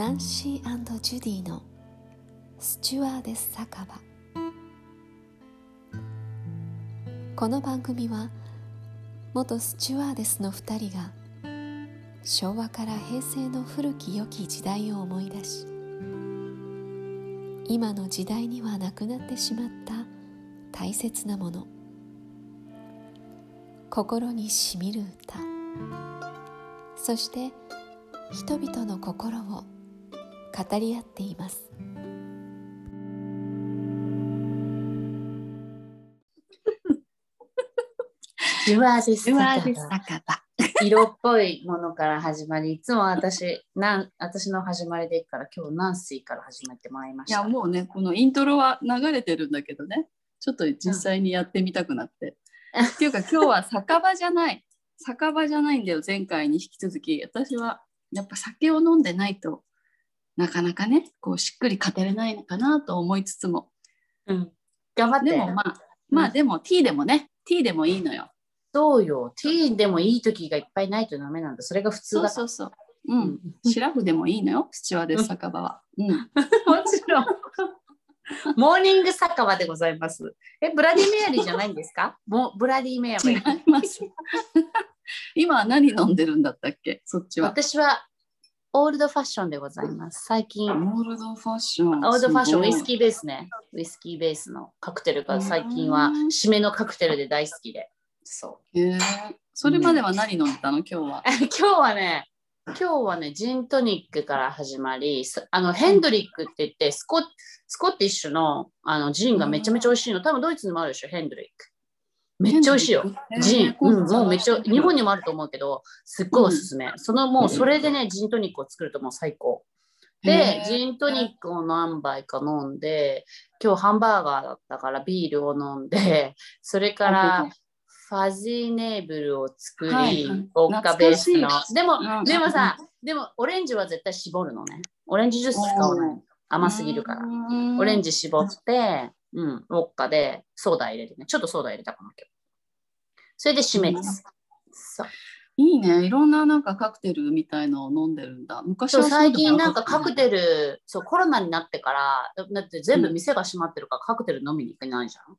ナンシージュディのスチュワーデス酒場。この番組は元スチュワーデスの2人が昭和から平成の古き良き時代を思い出し今の時代にはなくなってしまった大切なもの心にしみる歌そして人々の心を語り合っています。ジュワーデスジュワーデ酒場。色っぽいものから始まりいつも私なん私の始まりでいくから今日ナンシーから始めてもらいました。いやもうねこのイントロは流れてるんだけどね。ちょっと実際にやってみたくなって。っていうか今日は酒場じゃない。酒場じゃないんだよ前回に引き続き。私はやっぱ酒を飲んでないとなかなかねこうしっくり語れないのかなと思いつつも。うん、頑張って。でもまあまあでもティーでもねティーでもいいのよ。そうよ。ティーでもいい時がいっぱいないとダメなんだ。それが普通だそうそうそう。うん、シラフでもいいのよ、スチュワーデス酒場は。うん、もちろん。モーニング酒場でございます。えブラディメアリーじゃないんですか？もうブラディメアリ違いーます。今は何飲んでるんだったっけ、そっちは。私はオールドファッションでございます最近オールドファッション。オールドファッションウイスー。キーベースね。ウイスキーベースのカクテルが最近はうん締めのカクテルで大好きで。そへえそれまでは何飲んでたの、今日は。う。今日はね、今日はね、ジントニックから始まり、すあのヘンドリックって言ってスコ、スコティッシュのあのジンがめちゃめちゃ美味しいの。多分ドイツにもあるでしょ、ヘンドリック。めっちゃ美味しいよ。ジン、うん、もうめっちゃ、日本にもあると思うけど、すっごいおすすめ。そのもうそれでね、ジントニックを作るともう最高。で、ジントニックを何杯か飲んで、今日ハンバーガーだったからビールを飲んで、それからファジーネーブルを作り、はいはいウォッカベースのでも、うんでもさ、でもオレンジは絶対絞るのね。オレンジジュース使わない。甘すぎるから。オレンジ。ジ絞って、うん、ウォッカでソーダ入れるね。ちょっとソーダ入れたかな、今日。それで締めです。そういいね、いろんななんかカクテルみたいのを飲んでるんだ。昔そうは最近なんかカクル。テル、そうコロナになってから、だだって全部店が閉まってるからカクテル飲みに行けないじゃん。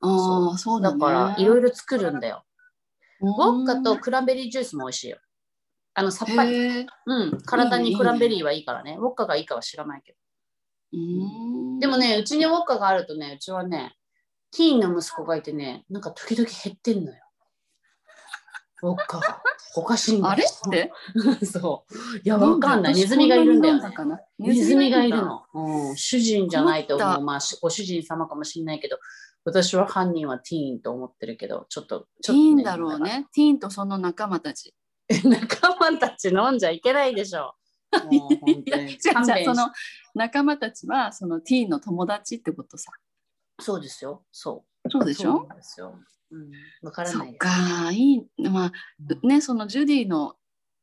ああ、そうだね。だからいろいろ作るんだよ。ウウォッカとクランベリージュースも美味しいよ。あのさっぱり。うん、体にクランベリーはいいからね。ウォッカがいいかは知らないけど。でもね、うちにウォッカがあるとね、うちはね、ティーンの息子がいてね、なんか時々減ってんのよ。ウォッカが。おかしいんだよあれって？そう。いや、わかんない。ネズミがいるんだよ、ね。ねネズミがいる。の。うん、主人じゃないと思う。まあ、しご主人様かもしれないけど、私は犯人はティーンと思ってるけど、ちょっと、ちょっと、ティーンだろう。ね。ティーンとその仲間たち。仲間たち飲んじゃいけないでしょ。もう本当にいや違う違う勘弁しその仲間たちはそのティーンの友達ってことさ。そうですよ。そう。そうでしょ？そうですよ。うん。わからそっないです。か、いい。まあ、ね、そのジュディの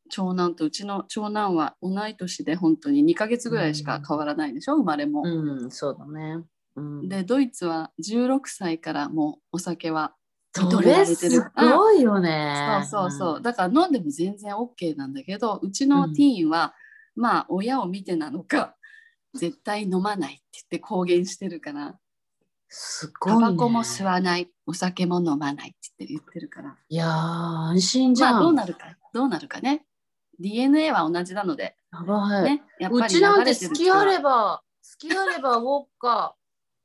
長男とうちの長男は同い年で本当に2ヶ月ぐらいしか変わらないでしょ、生まれも。うん、そうだね。うん、で、ドイツは16歳からもうお酒は認そめられてる。ごいよね。そうそうそう。だから飲んでも全然 OK なんだけど、うちのティーンは、まあ親を見てなのか、絶対飲まないって言って公言してるから、すごい、ね。タバコも吸わない、お酒も飲まないって言ってるから。いやー、安心じゃん。まあどうなるか、どうなるかね。DNA は同じなので、やばい。ね、やっぱりうちなんて好きあれば、好きあればウォッカ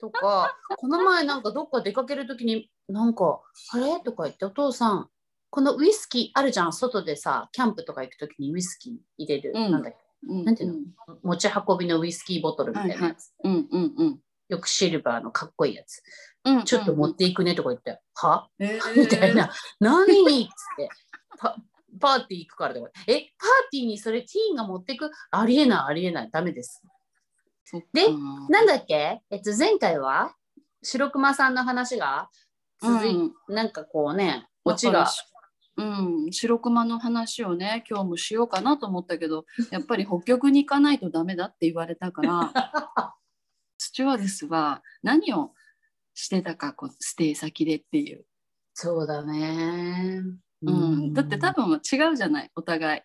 とか、この前なんかどっか出かけるときに、なんか、あれ？とか言って、お父さん、このウイスキーあるじゃん、外でさ、キャンプとか行くときにウイスキー入れる、うんなんだっけ、うんなんていうの？持ち運びのウイスキーボトルみたいなやつ。うんうんうんよくシルバーのかっこいいやつ。うん。ちょっと持っていくねとか言って、は？えー みたいな。何？にっつって。パパーティー行くからとか。え、パーティーにそれティーンが持っていく？ありえない、ありえない。ダメです。でなんだっけ？えっと、前回は？白熊さんの話が続い、うんなんかこうね、オチが。うん、白熊の話をね今日もしようかなと思ったけどやっぱり北極に行かないとダメだって言われたから スチュワーデスは何をしてたかこうステイ先でっていう、そうだね。うんだって多分違うじゃないお互い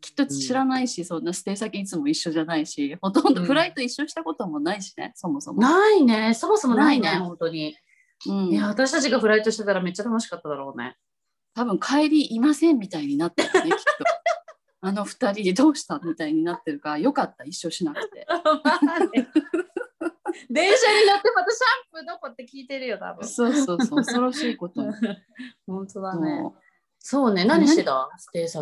きっと知らないし、そんなステイ先いつも一緒じゃないしほとんどフライト一緒したこともないしね、そもそも。ないね。そもそもないね、ないね本当に。うんいや、私たちがフライトしてたらめっちゃ楽しかっただろうね。多分帰りいませんみたいになってるねきっと。あの二人どうしたみたいになってるからよかった一緒しなくて。電車に乗ってまたシャンプーどこって聞いてるよ、多分。そうそうそう恐ろしいこと。本当だね。もそうね、何？してた？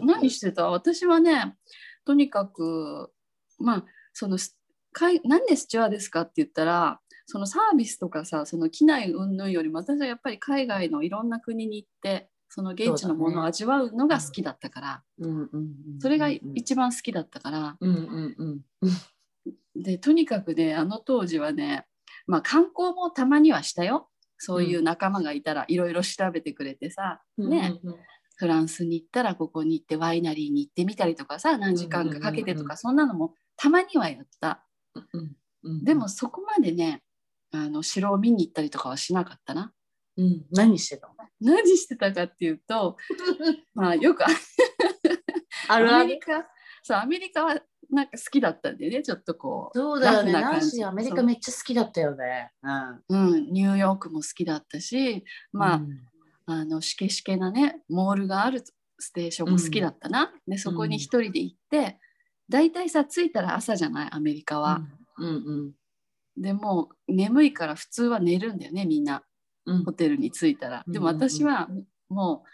何してた？私はねとにかくまあそのすかいなんでスチュワーですかって言ったらそのサービスとかさその機内云々よりも私はやっぱり海外のいろんな国に行ってその現地のものを味わうのが好きだったからそれが一番好きだったから。でとにかくねあの当時はねまあ観光もたまにはしたよ。そういう仲間がいたらいろいろ調べてくれてさ、ね、フランスに行ったらここに行ってワイナリーに行ってみたりとかさ何時間かかけてとかそんなのもたまにはやった。でも、そこまでねあの城を見に行ったりとかはしなかったなうん、何してたの？何してたかっていうと まあよくある。ある。アメリカそうアメリカはなんか好きだったんでねちょっとこうそうだよね。ナンシーアメリカめっちゃ好きだったよね。うん。うん、ニューヨークも好きだったしまあ、うん。あのしけしけなねモールがあるステーションも好きだったな、でそこに一人で行って大体さ着いたら朝じゃない？アメリカは、うん。でもう眠いから普通は寝るんだよねみんな。うんホテルに着いたら。でも私はもう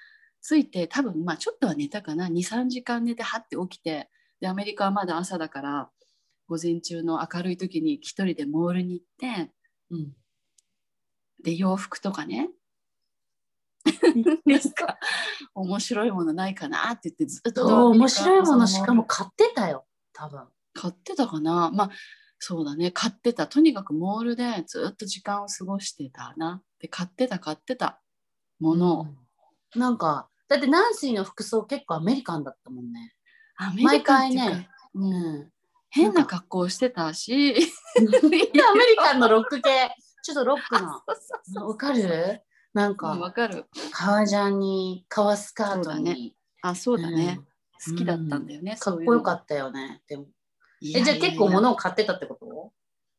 着いて多分まあちょっとは寝たかな。23時間寝てはって起きてでアメリカはまだ朝だから午前中の明るい時に一人でモールに行ってうん。で洋服とかね。なんか面白いものないかなって言ってずっと面白いものしかも買買ってたよ。多分。ってたかな。まあそうだね。買ってた。とにかくモールでずっと時間を過ごしてたなで買ってた買ってたもの。を、うん。なんか、だってナンシーの服装結構アメリカンだったもんね。アメリカンっていうか。毎回ねうん。うん。変な格好してたし。でアメリカンのロック系、ちょっとロックな。そうそうそうわかる？なんうんわか、かる。革ジャンに、革スカートそうだね。に。あそうだね、うん。好きだったんだよね、かっこよかたったよね。でも。え、じゃあ結構も物を買ってたってこと？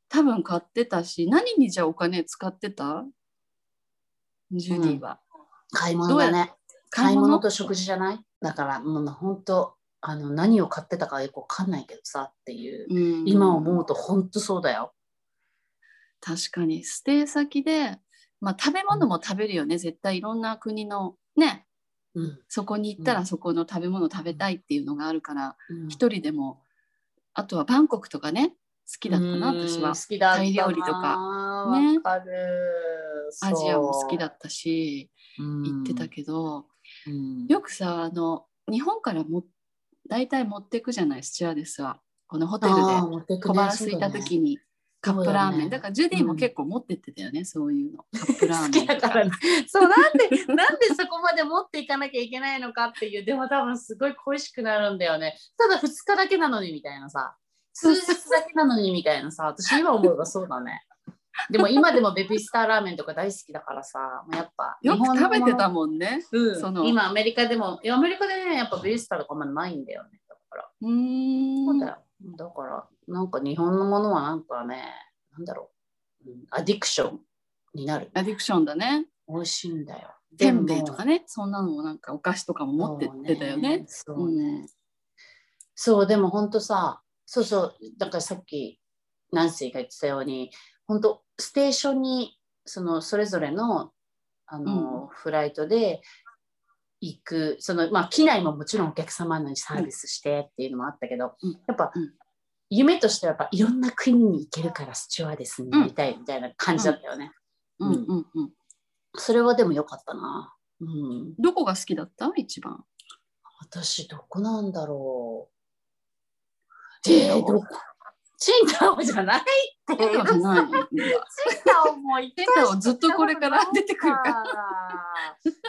多分買ってたし。何にじゃあお金使ってた？ジュディは、買い物だね。買い物と食事じゃないだから、もう本当あの、何を買って？たかよくわかんないけどさっていう。うん。今思うと本当そうだよ。確かに。ステイ先で、まあ、食べ物も食べるよね。絶対いろんな国のね。うん。そこに行ったらそこの食べ物食べたいっていうのがあるからうん。一、人でもあとはバンコクとかね。好きだったなうん。私は。好きだ。タイ料理とか。ねわかる。アジアも好きだっったした行ってたけど、うん。よくさあの日本からも大体持ってくじゃないスチュアーデスは。このホテルで小腹空いた時に。カップラーメン。だ,、そうだね。からジュディも結構持ってってたよね、そういうの。カップラー好メンとか。きだからね。そう、なんで、なんでそこまで持っていかなきゃいけないのかっていう、でも多分すごい恋しくなるんだよね。ただ2日だけなのにみたいなさ、数日だけなのにみたいなさ、私今思えばそうだね。でも今でもベビースターラーメンとか大好きだからさ、もうやっぱよく食べてたん、もんね。うんその今アメリカでも、アメリカでね、やっぱベビースターとかまだないんだよね。だから。うーんそうだよ。だから、なんか日本のものはなんかね、なんだろう、うんアディクションになる。アディクションだね。美味しいんだよ。せんべいとかね、そんなのもなんかお菓子とかも持ってってたよね。そうね。そう、でも本当さ、そうそう、だからさっきナンシーが言ってたように、本当ステーションにそのそれぞれのあの、フライトで行く、そのまあ機内ももちろんお客様にサービスしてっていうのもあったけど、うんやっぱ、うん夢としてはやっぱいろんな国に行けるからスチュワーデスになりたいみたいな感じだったよね。うんうんうん。それはでも良かったな。うん、どこが好きだった？一番。私どこなんだろう。えーどこ？チンタオじゃないって。チンタオじゃない。チンタオも行ってチンタオずっとこれから出てくるから。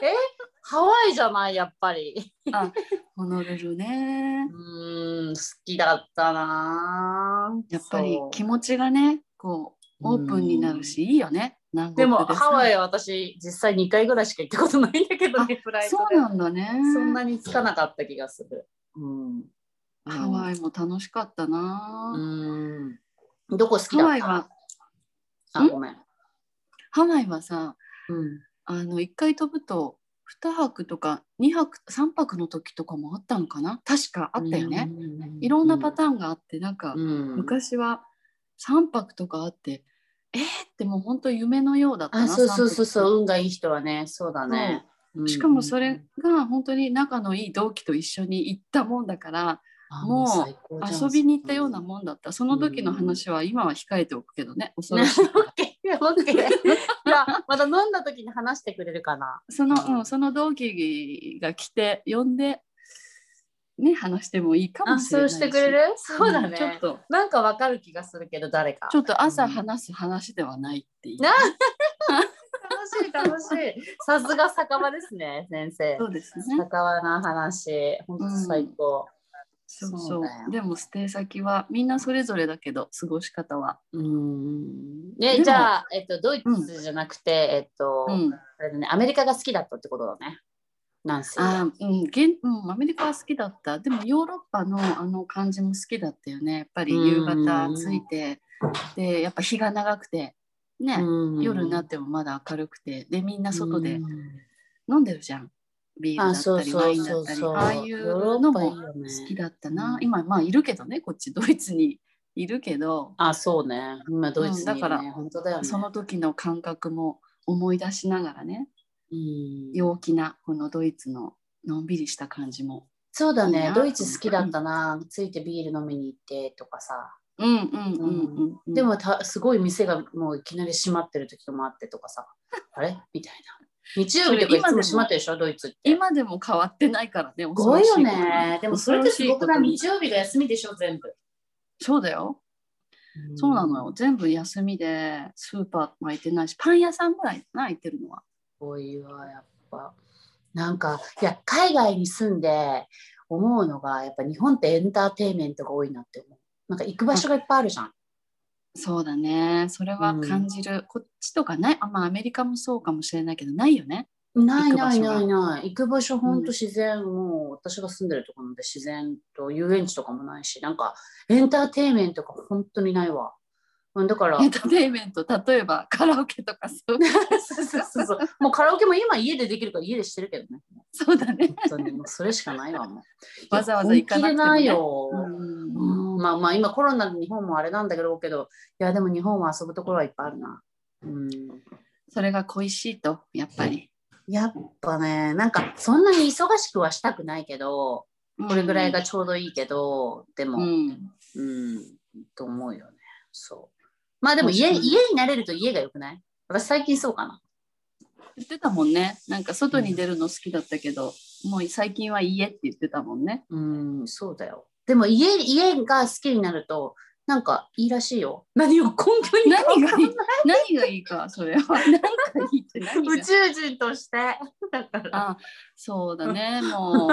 えハワイじゃない？やっぱり。あ、ホノルルねう。ーん、好きだったなぁやっぱり気持ちがね、こうオープンになるし、いいよね。南ででさハワイは私実際2回ぐらいしか行ったことないんだけどね、フライトで。そうなんだね。そんなにつかなかった気がする。うん。ハワイも楽しかったな、うん。どこ好きだった？ハワイはごめん。ハワイはさうん。あの1回飛ぶと2泊とか2泊3泊の時とかもあったのかな？確かあったよね、うん。いろんなパターンがあってなんかうん。昔は3泊とかあってえー、ってもう本当夢のようだったなあ、そうそうそうそう、う運がいい人はね、そうだね。うんしかもそれが本当に仲のいい同期と一緒に行ったもんだからあもう遊びに行ったようなもんだった。その時の話は今は控えておくけどね恐ろしいまた飲んだ時に話してくれるかな。その,、うん、その同期が来て呼んでね話してもいいかあ、もしれないし。そうしてくれる？そうだね。んちょっと。なんかわかる気がするけど、誰か。ちょっと朝話す話ではないっていう、な 楽しい、楽しい。さすが酒場ですね、先生。そ。うですね。酒場の話、本当最高。そうそう。でもステイ先はみんなそれぞれだけど過ごし方は。うん。でもで、じゃあ、えっと、ドイツじゃなくて、えっと、うん。ね、アメリカが好きだったってことだね。ナンシー。は。あーうん現うん、アメリカは好きだった。でもヨーロッパのあの感じも好きだったよね。やっぱり夕方着いてでやっぱ日が長くてね、うん。夜になってもまだ明るくてでみんな外でうん。飲んでるじゃんビールだあ、ったりそうそうワインだったりそうそう。ああいうのも好きだったな、うん今まあいるけどねこっちドイツにいるけど、あ、そうね。今、ドイツね、うんだから本当だよね。その時の感覚も思い出しながらねうん陽気なこのドイツののんびりした感じもそうだねドイツ好きだったな。ついてビール飲みに行ってとかさ。うんうんうんうん、でもた、すごい店がもういきなり閉まってる時もあってとかさ。あれ？みたいな。日曜日とかいつも閉まってるでしょ、ドイツって。今でも変わってないからねすごいよね。でもそれってすごくない日曜日が休みでしょ、全部。そうだよそうなのよ。全部休みでスーパーも空いてないしパン屋さんぐらいな空いてるのはすごいわ、やっぱ。なんか、いや、海外に住んで思うのが、やっぱ日本ってエンターテインメントが多いなって思う。なんか行く場所がいっぱいあるじゃん。そうだね。それは感じる、こっちとかね？あまあアメリカもそうかもしれないけどないよね。ないないないない。行く場所、ほんと自然、もう私が住んでるところで自然と遊園地とかもないし、なんかエンターテインメントが本当にないわ。うんだから、エンターテインメント？例えばカラオケとか そうそうそうそう。もうカラオケも今家でできるから家でしてるけどね。そうだね。本当に。もうそれしかないわ、もう。わざわざ行かなくても、ね、ないよ。うんうんまあまあ今コロナで日本もあれなんだけどけどいやでも日本は遊ぶところはいっぱいあるな。うん、それが恋しいとやっぱりやっぱねなんかそんなに忙しくはしたくないけどこれぐらいがちょうどいいけど、でも、ううんんと思うよね。そう。まあでも家家になれると家がよくない？私最近そうかな。言ってたもんねなんか外に出るの好きだったけど、もう最近は家って言ってたもんねうん、そうだよ。でも家家が好きになるとなんかいいらしいよ。何を根拠に何がいい何がいいかそれは 何がいいって何が？宇宙人として。だから。あそうだねも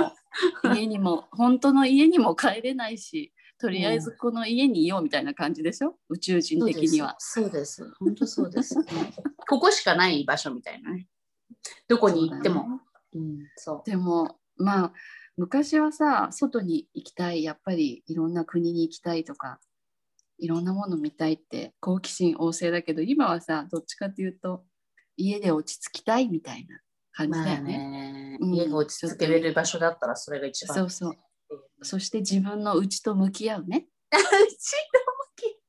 う家にも本当の家にも帰れないしとりあえずこの家にいようみたいな感じでしょ？宇宙人的にはそうです。そうです本当そうです。ここしかない場所みたいなね。どこに行っても。うん、そう。でもまあ昔はさ外に行きたいやっぱりいろんな国に行きたいとかいろんなもの見たいって好奇心旺盛だけど今はさどっちかっていうと家で落ち着きたいみたいな感じまあだよね。ね、うん家が落ち着けれる場所だったらそれが一番。そうそう。そして自分の内と向き合うね。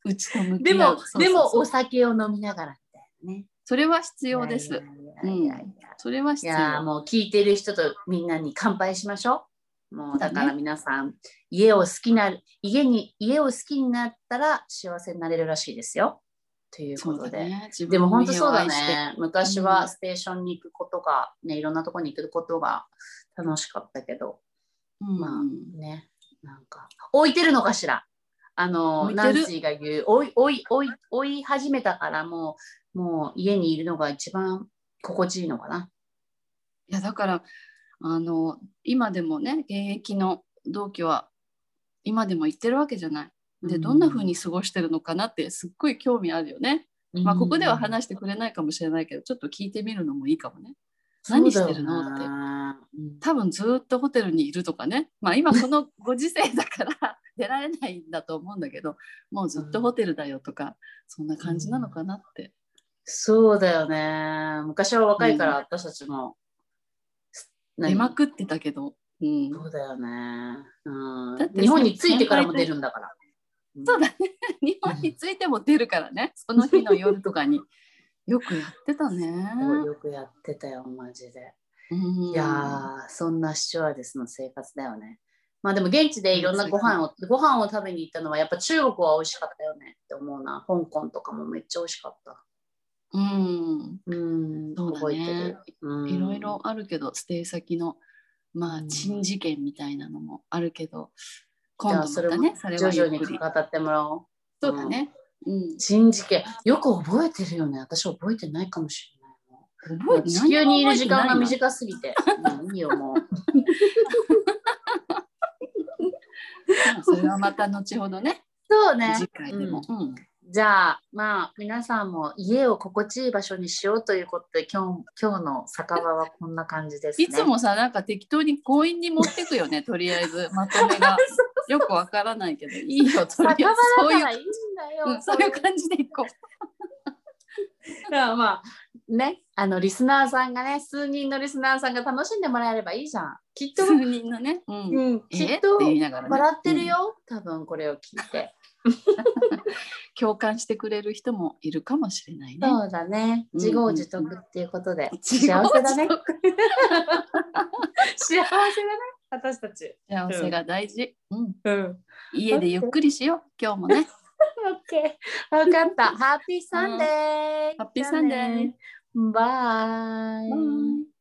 内と向でもき合う。そうそうそうでもお酒を飲みながらみたいなね。それは必要です。いやいやいやいやそれは必いや要。もう聞いてる人とみんなに乾杯しましょう。もうだから皆さん、家を好きな家に家を好きになったら幸せになれるらしいですよ。というそことで。ね。自でも本当そうだね。昔はステーションに行くことが、ね、いろんなところに行くことが楽しかったけど、うんまあね、なんか、置いてるのかしら。あの、ナンシーが言う、追い、追い、追い、追い始めたからもう、もう家にいるのが一番心地いいのかな。いやだからあの今でもね現役の同期は今でも行ってるわけじゃない。でどんな風に過ごしてるのかなってすっごい興味あるよね。まあここでは話してくれないかもしれないけどちょっと聞いてみるのもいいかもね。何してるのって。多分ずっとホテルにいるとかねまあ今このご時世だから 出られないんだと思うんだけどもうずっとホテルだよとか、そんな感じなのかなって。そうだよね。昔は若いから私たちも。何？出まくってたけど、うん、そうだよね、うんだって日本に着いてからも出るんだから。そうだね 日本に着いても出るからねその日の夜とかに よくやってたね。よくやってたよ、マジで。うんいやー、そんなスチュワーデスの生活だよね。まあでも現地でいろんなご飯をご飯を食べに行ったのはやっぱ中国は美味しかったよねって思うな。香港とかもめっちゃ美味しかった。うん、うん、そうだね。うんいろいろあるけどステイ先のまあうん珍事件みたいなのもあるけど、じゃ今度またねそれ徐はゆっくり々に語ってもらおう。そうだね、うん、珍事件。よく覚えてるよね。私覚えてないかもしれないもう。覚えて地球にいる時間が短すぎて。うんいいよ、もう。それはまた後ほどねそうね。次回でも、うんじゃあ、まあ、皆さんも家を心地いい場所にしようということで、今日今日の酒場はこんな感じですね。いつもさなんか適当に強引に持ってくよねとりあえずまとめがよくわからないけどいいよとりあえずそういうだからいいんだよ。うん、そういう感じでいこう。いやまあね、あのリスナーさんがね、数人のリスナーさんが楽しんでもらえればいいじゃん。きっと、数人のね、うんうん、きえっと笑ってるよ、多分これを聞いて。共感してくれる人もいるかもしれないね。そうだね。うん自業自得っていうことで、自業幸せだね自。幸せだね、私たち。幸せが大事、うん。うん。家でゆっくりしよう、今日もね。オッケー。わかった。 Happy Sunday。Happy Sunday。Bye。Bye